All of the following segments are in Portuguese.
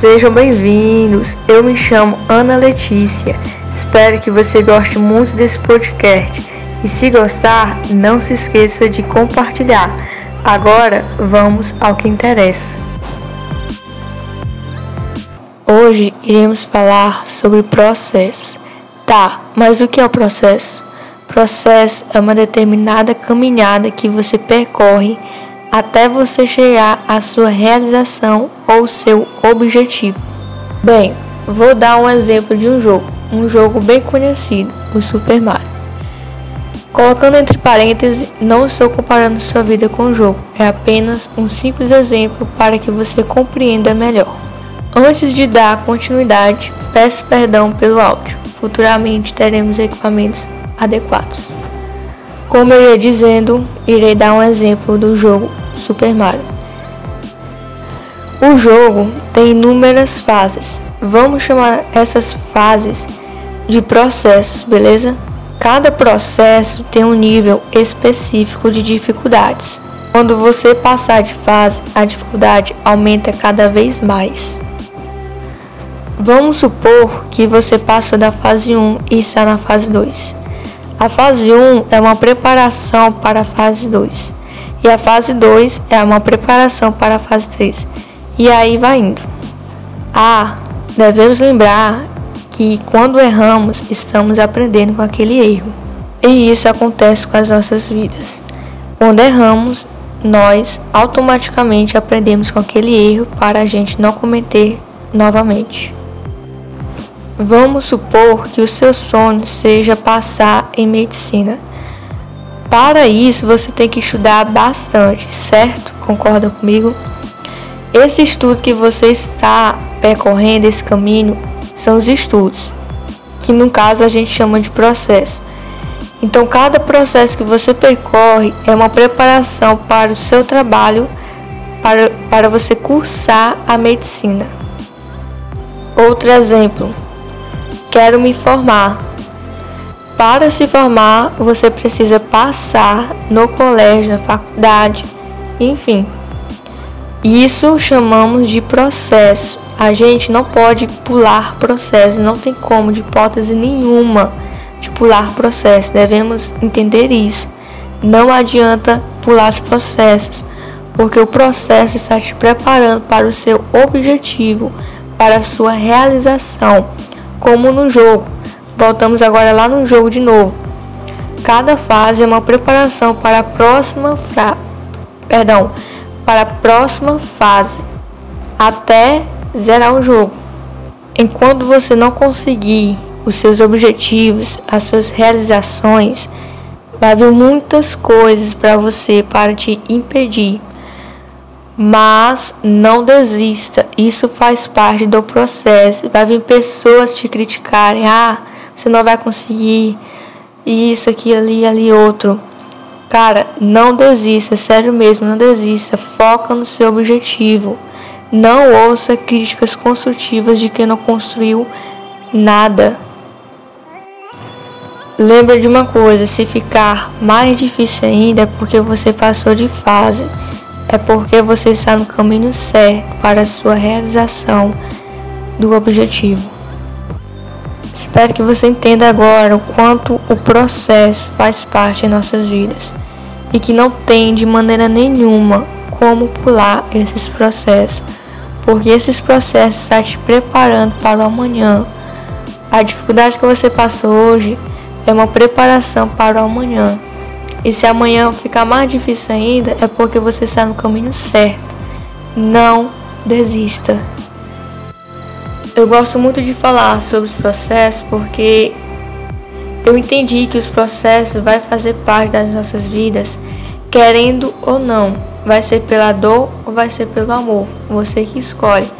Sejam bem-vindos. Eu me chamo Ana Letícia. Espero que você goste muito desse podcast. E se gostar, não se esqueça de compartilhar. Agora, vamos ao que interessa. Hoje iremos falar sobre processos. Tá, mas o que é o processo? Processo é uma determinada caminhada que você percorre até você chegar à sua realização ou seu objetivo. Bem, vou dar um exemplo de um jogo, um jogo bem conhecido, o Super Mario. Colocando entre parênteses, não estou comparando sua vida com o jogo, é apenas um simples exemplo para que você compreenda melhor. Antes de dar continuidade, peço perdão pelo áudio. Futuramente teremos equipamentos adequados. Como eu ia dizendo, irei dar um exemplo do jogo Super Mario. O jogo tem inúmeras fases. Vamos chamar essas fases de processos, beleza? Cada processo tem um nível específico de dificuldades. Quando você passar de fase, a dificuldade aumenta cada vez mais. Vamos supor que você passou da fase 1 e está na fase 2. A fase 1 é uma preparação para a fase 2. E a fase 2 é uma preparação para a fase 3. E aí vai indo. Ah, devemos lembrar que quando erramos, estamos aprendendo com aquele erro. E isso acontece com as nossas vidas. Quando erramos, nós automaticamente aprendemos com aquele erro para a gente não cometer novamente. Vamos supor que o seu sonho seja passar em medicina. Para isso, você tem que estudar bastante, certo? Concorda comigo? Esse estudo que você está percorrendo, esse caminho, são os estudos, que no caso a gente chama de processo. Então, cada processo que você percorre é uma preparação para o seu trabalho, para, para você cursar a medicina. Outro exemplo, Quero me formar. Para se formar, você precisa passar no colégio, na faculdade, enfim. Isso chamamos de processo. A gente não pode pular processo, não tem como, de hipótese nenhuma, de pular processo. Devemos entender isso. Não adianta pular os processos, porque o processo está te preparando para o seu objetivo, para a sua realização como no jogo. Voltamos agora lá no jogo de novo. Cada fase é uma preparação para a próxima fra... perdão, para a próxima fase até zerar o jogo. Enquanto você não conseguir os seus objetivos, as suas realizações, vai vir muitas coisas para você para te impedir mas não desista, isso faz parte do processo. Vai vir pessoas te criticarem, ah, você não vai conseguir, isso, aqui, ali, ali, outro. Cara, não desista, sério mesmo, não desista. Foca no seu objetivo. Não ouça críticas construtivas de quem não construiu nada. Lembra de uma coisa, se ficar mais difícil ainda é porque você passou de fase é porque você está no caminho certo para a sua realização do objetivo. Espero que você entenda agora o quanto o processo faz parte em nossas vidas e que não tem de maneira nenhuma como pular esses processos, porque esses processos estão te preparando para o amanhã. A dificuldade que você passou hoje é uma preparação para o amanhã. E se amanhã ficar mais difícil ainda, é porque você está no caminho certo. Não desista. Eu gosto muito de falar sobre os processos porque eu entendi que os processos vai fazer parte das nossas vidas, querendo ou não. Vai ser pela dor ou vai ser pelo amor, você que escolhe.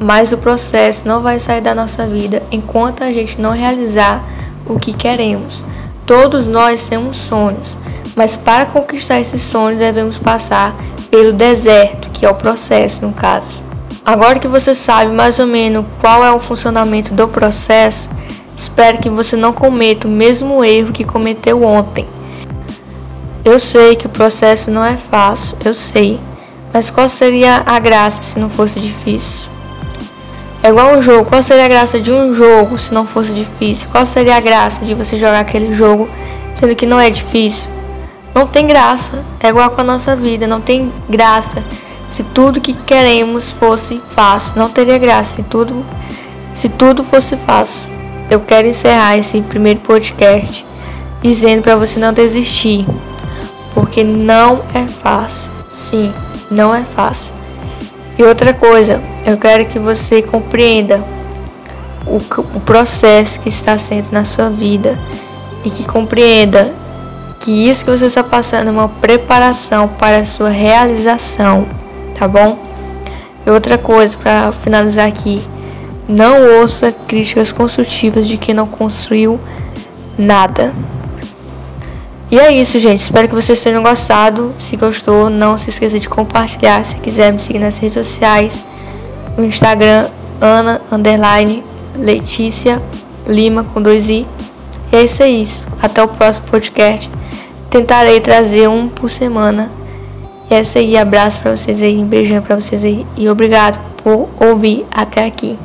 Mas o processo não vai sair da nossa vida enquanto a gente não realizar o que queremos. Todos nós temos sonhos, mas para conquistar esses sonhos devemos passar pelo deserto, que é o processo no caso. Agora que você sabe mais ou menos qual é o funcionamento do processo, espero que você não cometa o mesmo erro que cometeu ontem. Eu sei que o processo não é fácil, eu sei, mas qual seria a graça se não fosse difícil? É igual um jogo. Qual seria a graça de um jogo se não fosse difícil? Qual seria a graça de você jogar aquele jogo sendo que não é difícil? Não tem graça. É igual com a nossa vida. Não tem graça. Se tudo que queremos fosse fácil, não teria graça. Se tudo, se tudo fosse fácil. Eu quero encerrar esse primeiro podcast dizendo para você não desistir, porque não é fácil. Sim, não é fácil. E outra coisa, eu quero que você compreenda o, o processo que está sendo na sua vida e que compreenda que isso que você está passando é uma preparação para a sua realização, tá bom? E outra coisa para finalizar aqui, não ouça críticas construtivas de quem não construiu nada. E é isso, gente. Espero que vocês tenham gostado. Se gostou, não se esqueça de compartilhar. Se quiser me seguir nas redes sociais, no Instagram, Ana Underline Letícia Lima com dois i. E é isso aí. Até o próximo podcast. Tentarei trazer um por semana. E é isso aí. Abraço pra vocês aí. Um beijão pra vocês aí. E obrigado por ouvir até aqui.